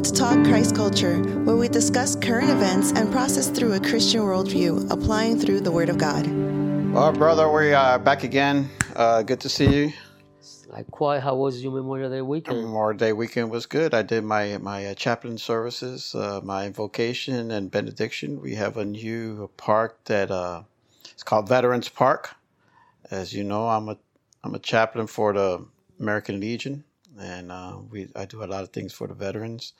Welcome to Talk Christ Culture, where we discuss current events and process through a Christian worldview, applying through the Word of God. Well, brother, we are back again. Uh, good to see you. Likewise, how was your Memorial Day weekend? Memorial Day weekend was good. I did my my uh, chaplain services, uh, my invocation and benediction. We have a new park that uh, it's called Veterans Park. As you know, I'm a I'm a chaplain for the American Legion, and uh, we I do a lot of things for the veterans.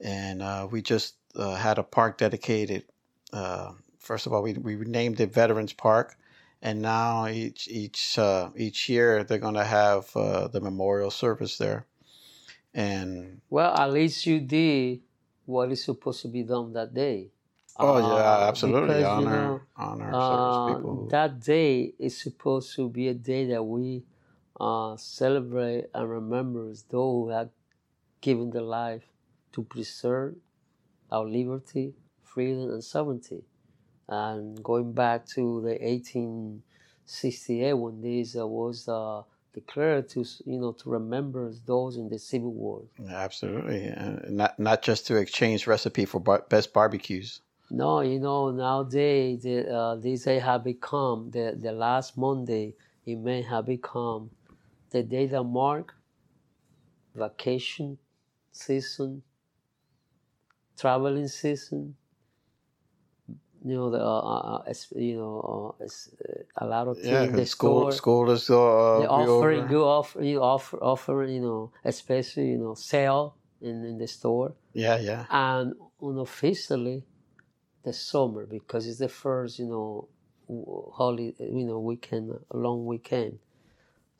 And uh, we just uh, had a park dedicated. Uh, first of all, we we named it Veterans Park, and now each each uh, each year they're going to have uh, the memorial service there. And Well, at least you did what is supposed to be done that day. oh yeah, absolutely because, you honor know, honor service people. that day is supposed to be a day that we uh, celebrate and remember those who have given their life to preserve our liberty, freedom, and sovereignty. And going back to the 1868 when this uh, was uh, declared to you know to remember those in the Civil War. Absolutely, uh, not not just to exchange recipe for bar- best barbecues. No, you know, nowadays the, uh, have become the, the last Monday. It may have become the day that mark vacation season, traveling season. You know, the uh, uh, uh, you know, uh, uh, a lot of things. Yeah, the school store, school is uh, they offering over. good offer, you offer, offer, you know, especially you know, sale in, in the store Yeah, yeah, and unofficially the summer because it's the first you know holy, you know weekend long weekend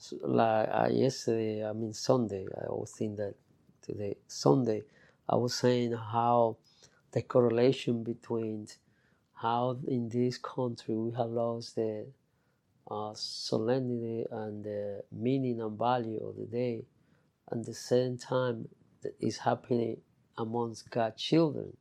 so, like uh, yesterday i mean sunday i was think that today sunday i was saying how the correlation between how in this country we have lost the uh, solemnity and the meaning and value of the day and the same time that is happening amongst God's children.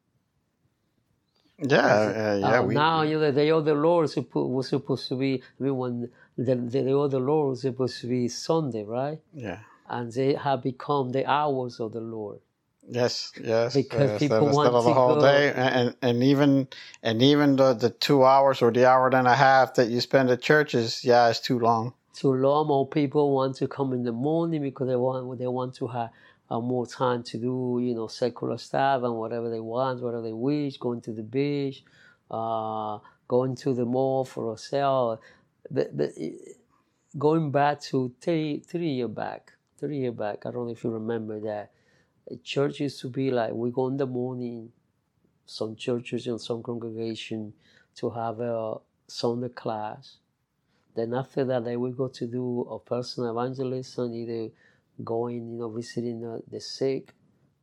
yeah, uh, yeah. Uh, we, now you know the day of the Lord was supposed to be. I mean, when the, the of the Lord was supposed to be Sunday, right? yeah. And they have become the hours of the Lord. Yes, yes. Because yes, people want still the to whole go- day, and and even and even the the two hours or the hour and a half that you spend at church is yeah, it's too long. Too long, more people want to come in the morning because they want they want to have uh, more time to do you know secular stuff and whatever they want, whatever they wish, going to the beach, uh, going to the mall for a sale. But it- going back to three three year back, three year back, I don't know if you remember that. Church used to be like we go in the morning, some churches and some congregation to have a Sunday class. Then after that, they will go to do a personal evangelism, either going, you know, visiting the, the sick,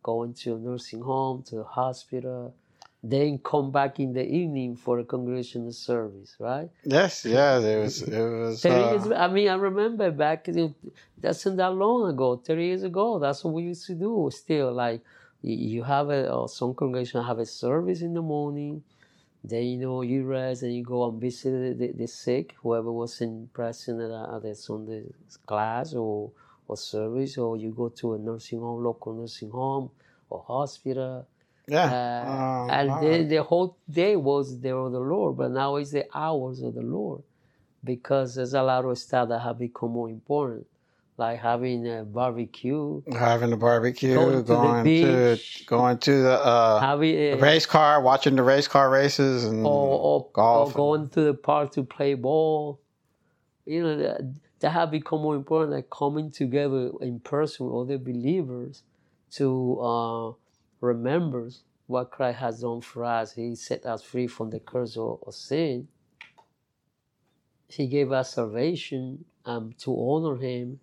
going to a nursing home, to the hospital, then come back in the evening for a congregational service, right? Yes, yeah. There was it was. 30 Uh, years, I mean, I remember back, that's not that long ago, 30 years ago, that's what we used to do still. Like, you have a, or some congregation have a service in the morning, then, you know, you rest and you go and visit the, the, the sick, whoever was in present at, at the Sunday class or, or service, or you go to a nursing home, local nursing home or hospital. Yeah. Uh, um, and then the whole day was there of the Lord, but now it's the hours of the Lord because there's a lot of stuff that have become more important, like having a barbecue, having a barbecue, Going to the going to, beach. going to the uh, having a, race car, watching the race car races, and or, or, or golf. going to the park to play ball. You know, that, that have become more important, like coming together in person with other believers to uh, remember what Christ has done for us. He set us free from the curse of, sin. He gave us salvation um, to honor Him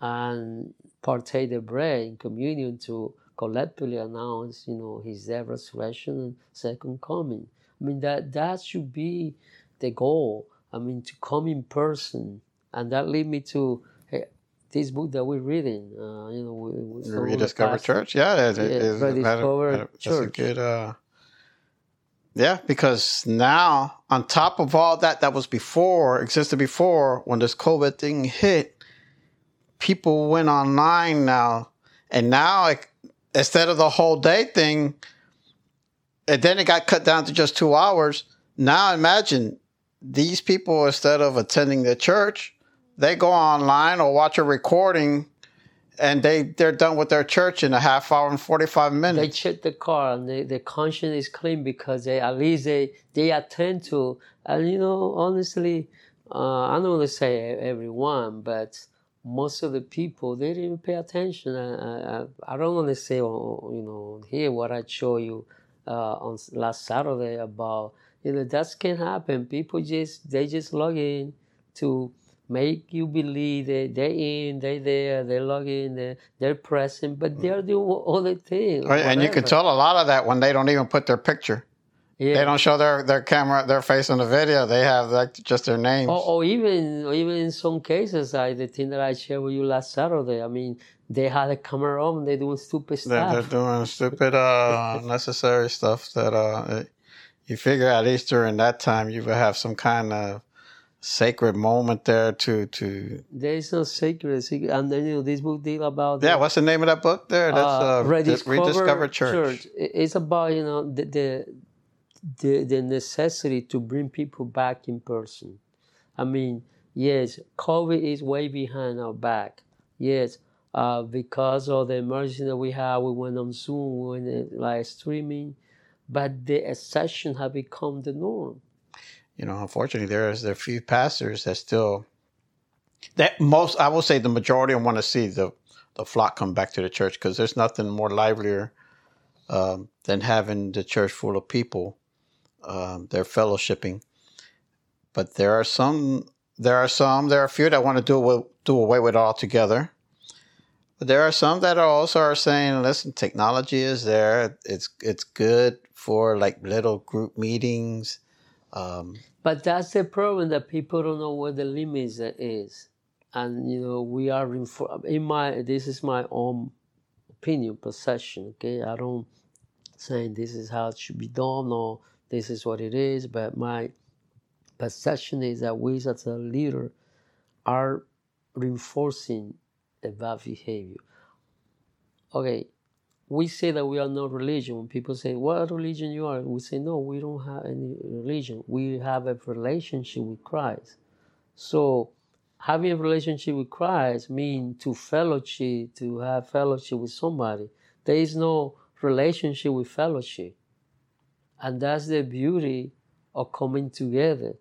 and partake the bread in communion to collectively announce, you know, His death, resurrection, and second coming. I mean, that that should be the goal. I mean, to come in person, and that lead me to this book that we're reading. Uh, you know, we, we some of the rediscover church. Yeah, Yeah, is. Rediscover that- that's a Church. good. Uh, yeah, because now on top of all that that was before existed before when this COVID thing hit, people went online now, and now it, instead of the whole day thing, and then it got cut down to just two hours. Now imagine these people instead of attending the church, they go online or watch a recording and they they're done with their church in a half hour and 45 minutes. they check the car and they, their conscience is clean because they at least they they attend to and you know honestly uh, i don't want to say everyone but most of the people they didn't pay attention. I, I, I don't want to say oh, you know here what i show you uh, on last saturday about you know that can happen. People just they just log in to make you believe that they're in, they're there, they log in, they're, they're present, but they're doing all the things. Right, and you can tell a lot of that when they don't even put their picture. Yeah. They don't show their, their camera, their face in the video. They have like just their names. Or, or even, or even in some cases, like the thing that I shared with you last Saturday. I mean, they had a camera on. They're doing stupid stuff. They're, they're doing stupid, uh, unnecessary stuff that uh, you figure at least during that time you would have some kind of sacred moment there to to there is no sacred and then you know this book deal about yeah the, what's the name of that book there? That's uh, uh rediscover, rediscover church. church. it's about you know the, the the the necessity to bring people back in person. I mean yes covid is way behind our back. Yes uh, because of the emergency that we have we went on zoom we went like streaming. But the session have become the norm you know, unfortunately, there's there are a few pastors that still that most I will say the majority want to see the the flock come back to the church because there's nothing more livelier um, than having the church full of people. Um, they're fellowshipping, but there are some. There are some. There are a few that want to do do away with it altogether. But there are some that are also are saying, listen, technology is there. It's it's good for like little group meetings. Um, but that's the problem that people don't know where the limits is, and you know we are in, in my this is my own opinion, perception. Okay, I don't saying this is how it should be done or this is what it is, but my perception is that we as a leader are reinforcing a bad behavior. Okay, we say that we are not religion. When people say, "What religion you are?" we say, "No, we don't have any religion. We have a relationship with Christ." So, having a relationship with Christ means to fellowship, to have fellowship with somebody. There is no relationship with fellowship, and that's the beauty of coming together.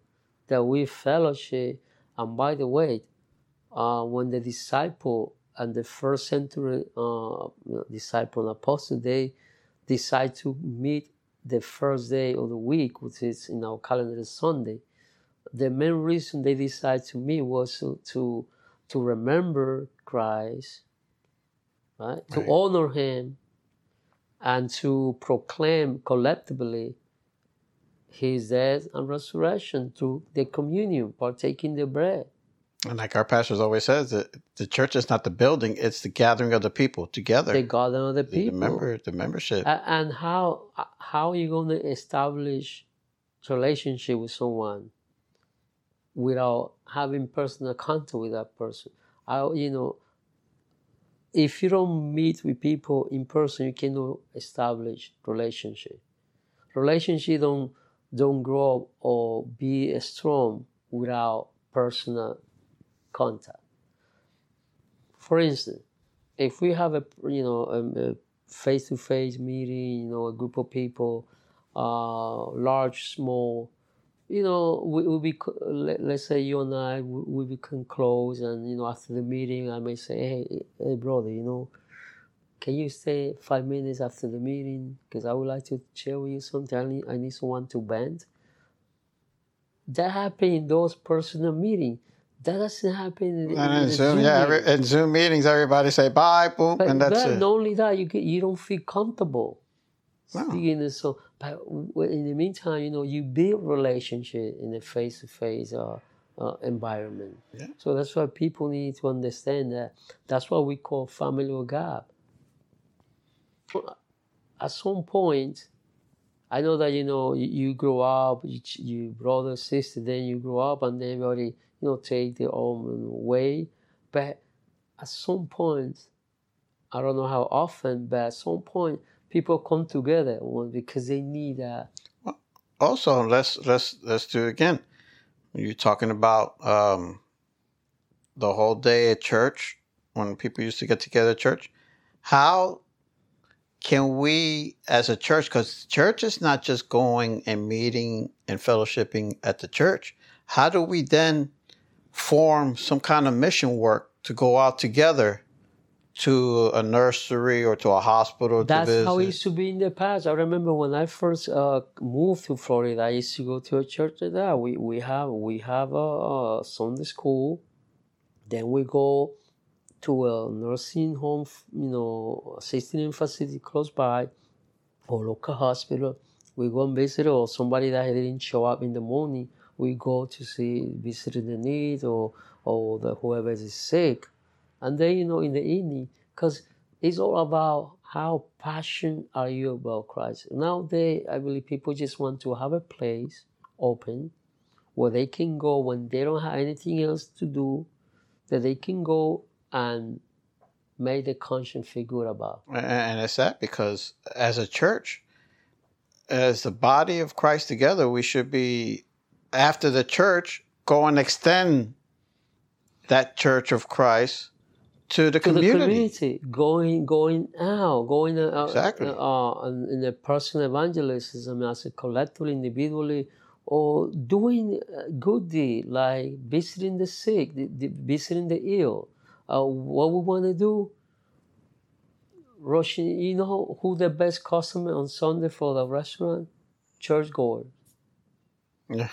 That we fellowship, and by the way, uh, when the disciple and the first century uh, disciple and apostle, they decide to meet the first day of the week, which is in our calendar Sunday. The main reason they decided to meet was to, to, to remember Christ, right? right? To honor Him, and to proclaim collectively His death and resurrection through the communion, partaking the bread. And like our pastors always says, that the church is not the building; it's the gathering of the people together. The gathering of the people, the member, the membership. And how how are you going to establish relationship with someone without having personal contact with that person? I, you know, if you don't meet with people in person, you cannot establish relationship. Relationship don't don't grow or be strong without personal contact. For instance, if we have a you know a face-to-face meeting, you know, a group of people, uh, large, small, you know, we will be let, us say you and I we, we become close, and you know, after the meeting, I may say, hey, hey, brother, you know, can you stay five minutes after the meeting because I would like to share with you something. I need, I need someone to bend. That happened in those personal meetings. That doesn't happen in, and in, in Zoom. yeah, every, in Zoom meetings, everybody say bye, boom, but, and that's but it. Not only that, you get, you don't feel comfortable no. speaking this. So, but in the meantime, you know, you build relationship in a face-to-face uh, uh, environment. Yeah. So that's why people need to understand that. That's what we call family of God. At some point, I know that you know you, you grow up, you, you brother, sister, then you grow up, and then everybody you know, take their own way. But at some point, I don't know how often, but at some point, people come together because they need a. Also, let's let's let's do it again. You're talking about um, the whole day at church when people used to get together at church. How can we, as a church, because church is not just going and meeting and fellowshipping at the church, how do we then form some kind of mission work to go out together to a nursery or to a hospital That's to visit? how it used to be in the past. I remember when I first uh, moved to Florida, I used to go to a church there. We we have we have a, a Sunday school, then we go to a nursing home, you know, assisting facility close by, or local hospital. We go and visit, or somebody that didn't show up in the morning, we go to see visiting the need or or the whoever is sick and then, you know, in the evening, because it's all about how passionate are you about Christ. Nowadays, I believe people just want to have a place open where they can go when they don't have anything else to do, that they can go and make the conscience feel good about. And it's that because as a church, as the body of Christ together, we should be, after the church, go and extend that church of Christ to the to community. the community, going going out, going out Exactly. uh, in a personal evangelism as a collectively, individually, or doing a good deed like visiting the sick, visiting the ill. Uh, what we want to do, Russian, you know who the best customer on Sunday for the restaurant? Churchgoers. Yeah.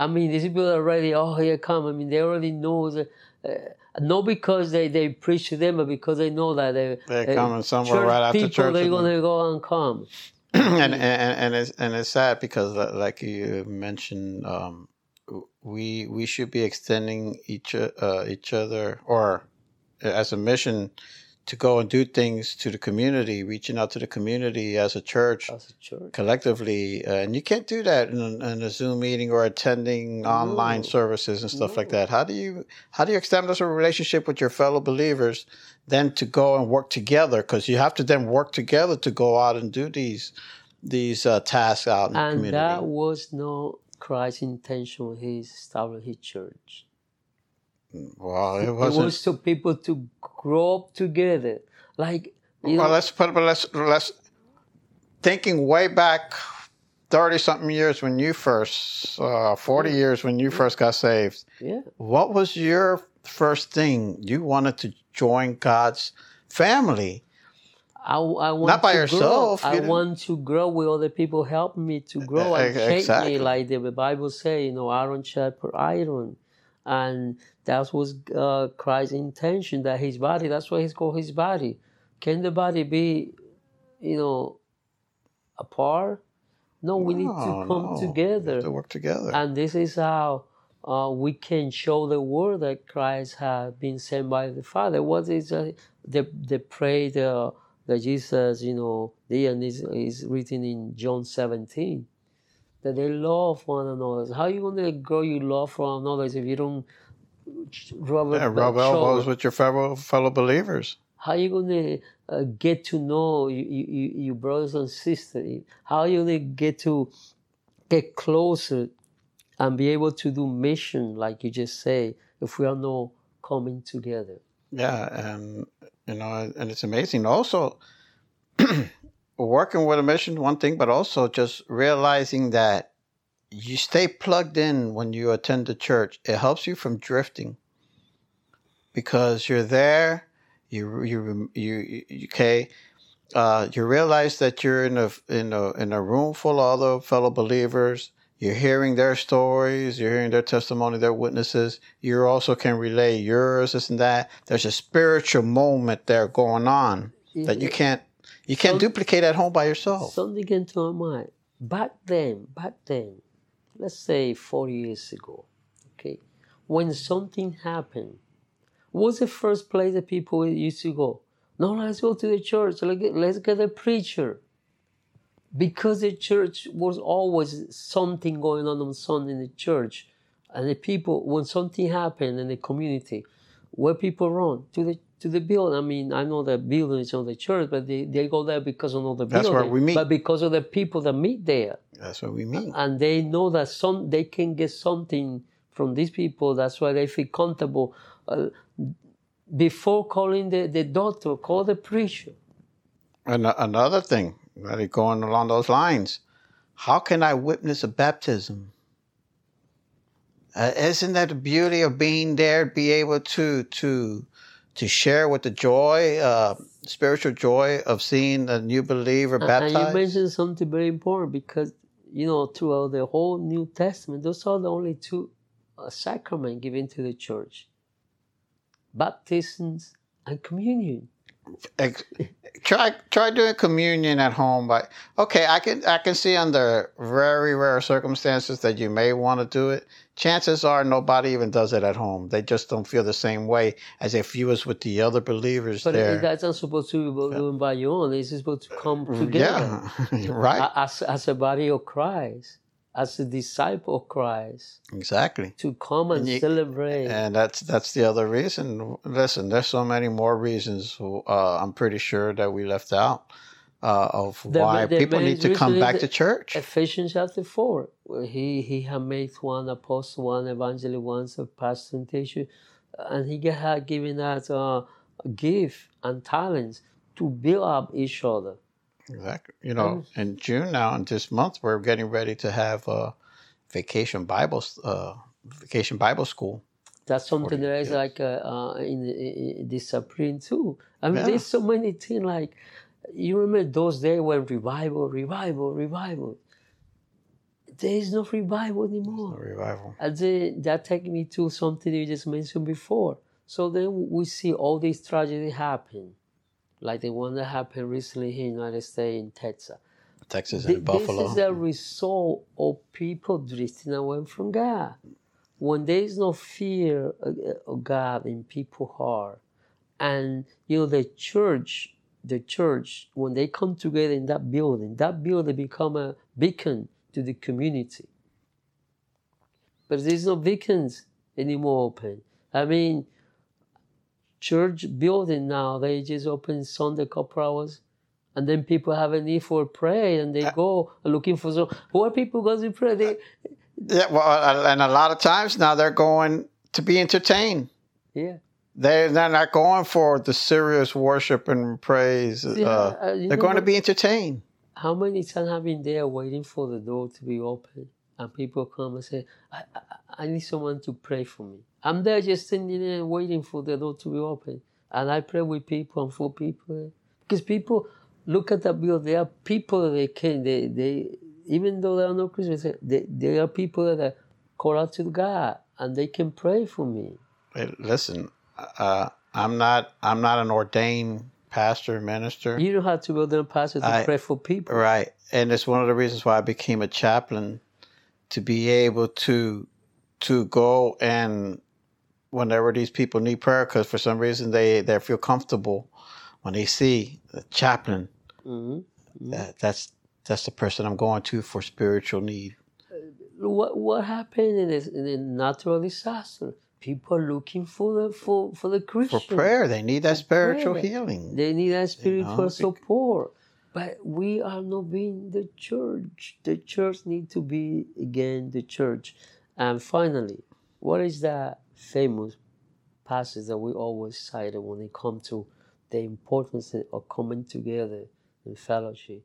I mean, these people are already, oh, here come. I mean, they already know that. Uh, not because they, they preach to them, but because they know that they, They're uh, coming somewhere right after people, church They're going to go and come. and, and and it's and it's sad because uh, like you mentioned um, we we should be extending each uh, each other or as a mission to go and do things to the community reaching out to the community as a church As a church. collectively uh, and you can't do that in, in a zoom meeting or attending online services and stuff like that. How do you how do you establish a relationship with your fellow believers then to go and work together? Because you have to then work together to go out and do these these uh, tasks out in the And that was not Christ's intention. He established his church. Well it It wasn't was to people to grow up together. Like, well know, let's put but let's let's thinking way back 30 something years when you first uh, 40 years when you first got saved yeah. What was your first thing? You wanted to join God's family. I, I want Not by to yourself, Grow. I want to grow with other people Help me to grow and E- shape me, like the Bible say, you know, iron sharper iron, and that was uh, Christ's intention that His body. That's why He's called His body. Can the body be, you know, apart? No, we need to come no. together. To work together. And this is how uh, we can show the world that Christ has been sent by the Father. What is uh, the the pray the that Jesus, you know, the and is is written in John 17 that they love one another. How you gonna grow your love for one another if you don't rub, yeah, rub elbows with your fellow fellow believers. how you gonna uh, get to know you, you, your brothers and sisters? How you gonna get to get closer and be able to do mission, like you just say, if we are not coming together? Yeah, and you know, and it's amazing. Also, working with a mission, one thing, but also just realizing that you stay plugged in when you attend the church. It helps you from drifting because you're there. You you you, you okay. Uh, you realize that you're in a in a in a room full of other fellow believers. You're hearing their stories. You're hearing their testimony, their witnesses. You also can relay yours, this and that. There's a spiritual moment there going on that you can't you can't duplicate at home by yourself. Something came to my mind. Back then, back then, let's say four years ago, okay, when something happened, what's the first place that people used to go? No, let's go to the church. Let's get, let's get a preacher. Because the church was always something going on on Sunday in the church. And the people, when something happened in the community, where people run? To the to the building. I mean, I know the building is on the church, but they, they go there because of the That's building. where we meet. But because of the people that meet there. That's what we mean. And they know that some they can get something from these people. That's why they feel comfortable. Uh, before calling the, the doctor, call the preacher. And another thing, really going along those lines, how can I witness a baptism? Uh, isn't that the beauty of being there? Be able to to to share with the joy, uh, spiritual joy of seeing a new believer And- baptized. And you mentioned something very important because, you know, throughout the whole New Testament, those are the only two uh, sacraments given to the church baptisms and communion. Try try doing communion at home but okay i can i can see under very rare circumstances that you may want to do it. Chances are nobody even does it at home. They just don't feel the same way as if you was with the other believers But there. that's not supposed to be done by your own. It's supposed to come mm, together. yeah right. As, as a body of Christ, as a disciple of Christ, exactly to come and, And you- celebrate. and that's that's the other reason listen there's so many more reasons uh, i'm pretty sure that we left out uh, of The why the people need to come back to church Ephesians chapter 4, where he, he had made one apostle, one evangelist, one a pastor and teacher, and he had given us uh, a gift and talents to build up each other. Exactly. You know, in June now, in this month, we're getting ready to have a vacation Bible, uh, vacation Bible school. That's something that is like uh, uh, in, in this spring too. I mean, Yeah. there's so many things like you remember those days when revival, revival, revival. There is no revival anymore. revival. And then that take me to something you just mentioned before. So then we see all these tragedies happen, like the one that happened recently here in the United States in Texas. Texas Th- and Buffalo. This is a result of people drifting away from God. When there is no fear of of God in people's heart, and you know the church, the church, when they come together in that building, that building become a beacon to the community. But there's no beacons anymore open. I mean, church building now they just open Sunday couple hours and then people have a need for prayer and they go looking for some who are people going to pray they yeah, well, uh, and a lot of times now they're going to be entertained. yeah They're, they're not going for the serious worship and praise. Yeah, uh, uh, they're going to be entertained. how many times have been there waiting for the door to be open and people come and say I, I, I need someone to pray for me i'm there just standing there waiting for the door to be open and i pray with people and for people because people look at the bill there are people that they can they, they even though they are not christians they, they are people that call out to god and they can pray for me Hey, listen, uh, I'm not. I'm not an ordained pastor minister. you don't have to there and pastor to I- pray for people Right. And it's one of the reasons why I became a chaplain to be able to to go and whenever these people need prayer because for some reason they they feel comfortable when they see the chaplain Mhm. that, that's that's the person I'm going to for spiritual need. what what happened in a, in a natural disaster? People are looking for the for for the Christian For prayer, they need that spiritual prayer. healing. They need that spiritual bec- support. But we are not being the church. The church need to be again the church. And finally, what is that famous passage that we always cite when it comes to the importance of coming together in fellowship?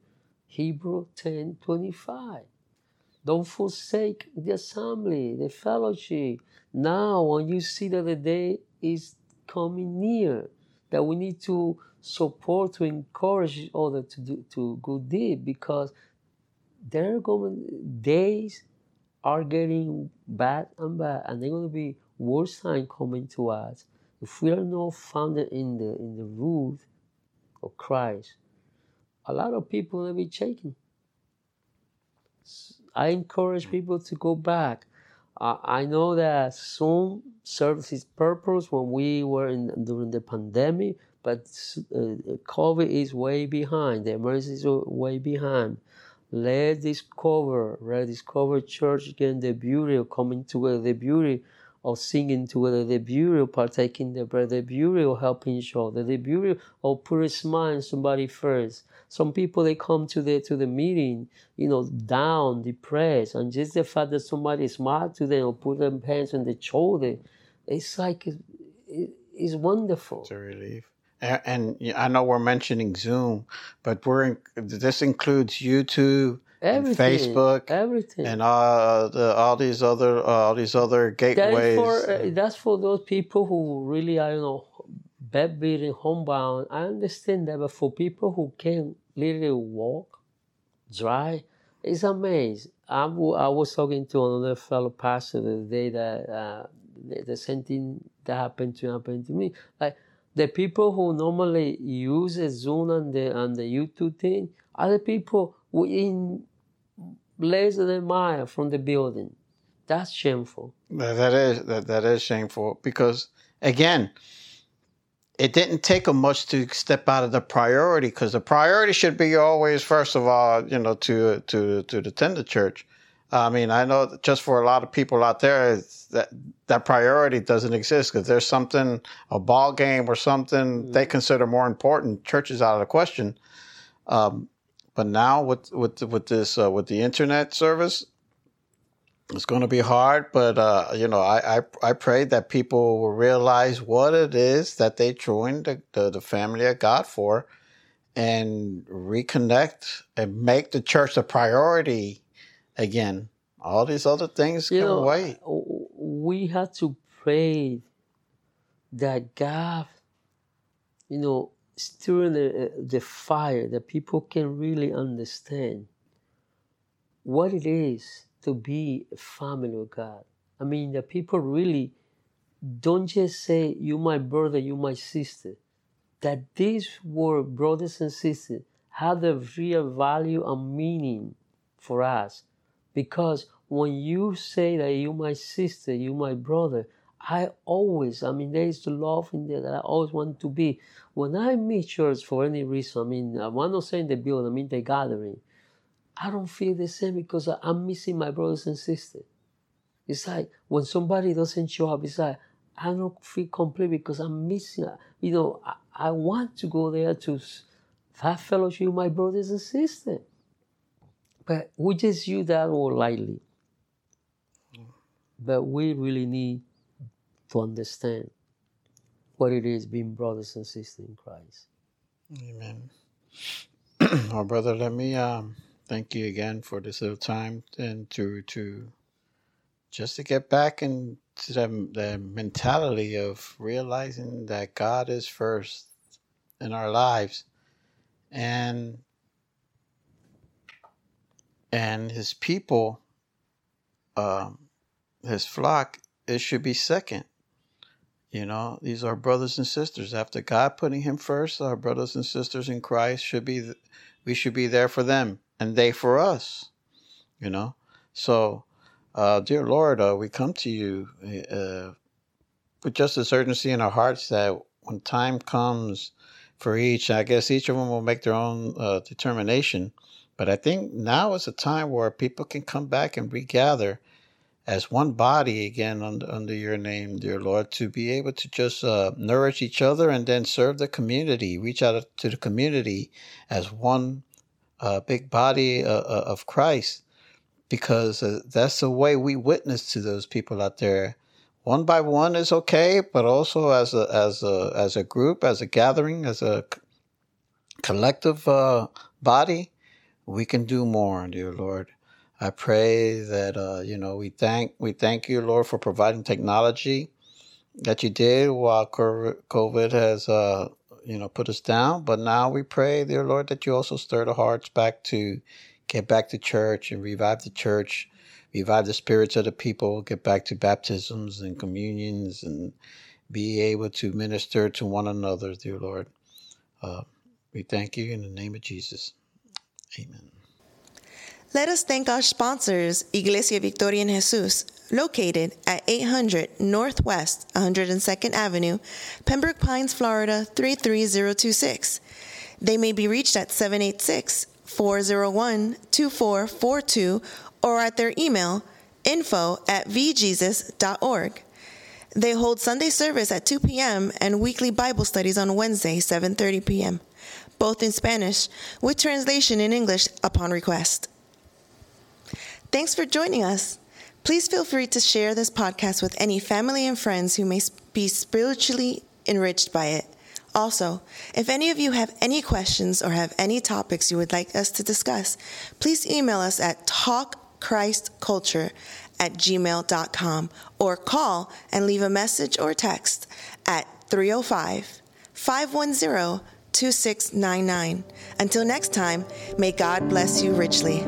Hebrew ten twenty five. Don't forsake the assembly, the fellowship. Now, when you see that the day is coming near, that we need to support, to encourage each other to do to good deed, because there are going days are getting bad and bad, and they're going to be worse time coming to us if we are not founded in the in the root of Christ. A lot of people will be shaken. I encourage people to go back. Uh, I know that Zoom serves its purpose when we were in during the pandemic, but uh, COVID is way behind. The emergency is way behind. Let's discover, rediscover church again, the beauty of coming together, the beauty or singing together, the of partaking the bread, the of helping each other, the beauty or oh, putting a smile on somebody first. Some people they come to the to the meeting, you know, down, depressed, and just the fact that somebody smiled to them or put their hands on the shoulder, it's like it, it, it's wonderful. It's a relief. And, I know we're mentioning Zoom, but we're this includes YouTube, Everything, Facebook, everything, and uh, the, all these other uh, all these other gateways. That for, uh, that's for those people who really I don't know bedridden, homebound. I understand that, but for people who can literally walk, drive, it's amazing. I, w- I was talking to another fellow pastor the day that uh, the, the same thing that happened to happen to me. Like the people who normally use Zoom and the and the YouTube thing are the people within than a mile from the building. That's shameful. That is that, that is shameful because again, it didn't take them much to step out of the priority because the priority should be always first of all, you know, to to to attend the church. I mean, I know just for a lot of people out there that that priority doesn't exist because there's something a ball game or something mm-hmm. they consider more important. Church is out of the question. Um, but now with with with this uh, with the internet service, it's going to be hard. But uh, you know, I, I I pray that people will realize what it is that they joined the, the, the family of God for, and reconnect and make the church a priority again. All these other things you can know, wait. We have to pray that God, you know, stirring the, uh, the fire that people can really understand what it is to be a family of God. I mean, that people really don't just say, You my brother, you my sister. That these word, brothers and sisters, have a real value and meaning for us. Because when you say that you my sister, you my brother, I always, I mean, there is the love in there that I always want to be. When I meet church for any reason, I mean, uh, I'm not saying the building, I mean the gathering, I don't feel the same because I'm missing my brothers and sisters. It's like when somebody doesn't show up, it's like I don't feel complete because I'm missing. You know, I, I want to go there to have fellowship with my brothers and sisters. But we just use that all lightly. Mm. But we really need to understand what it is being brothers and sisters in Christ. Amen. well, brother, let me um, thank you again for this little time and to to just to get back into the, the mentality of realizing that God is first in our lives and and his people um, his flock it should be second you know, these are brothers and sisters. After God putting him first, our brothers and sisters in Christ should be, we should be there for them and they for us, you know. So, uh, dear Lord, uh, we come to you uh, with just this urgency in our hearts that when time comes for each, I guess each of them will make their own uh, determination. But I think now is a time where people can come back and regather as one body again under, under your name, dear Lord, to be able to just uh, nourish each other and then serve the community, reach out to the community as one uh, big body uh, uh of Christ, because uh, that's the way we witness to those people out there. One by one is okay, but also as a as a as a group, as a gathering, as a collective uh, body, we can do more, dear Lord. I pray that uh, you know we thank we thank you, Lord, for providing technology that you did while COVID has uh, you know put us down. But now we pray, dear Lord, that you also stir the hearts back to get back to church and revive the church, revive the spirits of the people, get back to baptisms and communions, and be able to minister to one another, dear Lord. Uh, we thank you in the name of Jesus. Amen. Let us thank our sponsors, Iglesia Victoria Jesus, located at 800 Northwest 102nd Avenue, Pembroke Pines, Florida 33026. They may be reached at 786 401 2442 or at their email info at vjesus.org. They hold Sunday service at 2 p.m. and weekly Bible studies on Wednesday, 7:30 p.m., both in Spanish with translation in English upon request. Thanks for joining us. Please feel free to share this podcast with any family and friends who may be spiritually enriched by it. Also, if any of you have any questions or have any topics you would like us to discuss, please email us at talkchristculture at gmail.com or call and leave a message or text at 305 510 2699. Until next time, may God bless you richly.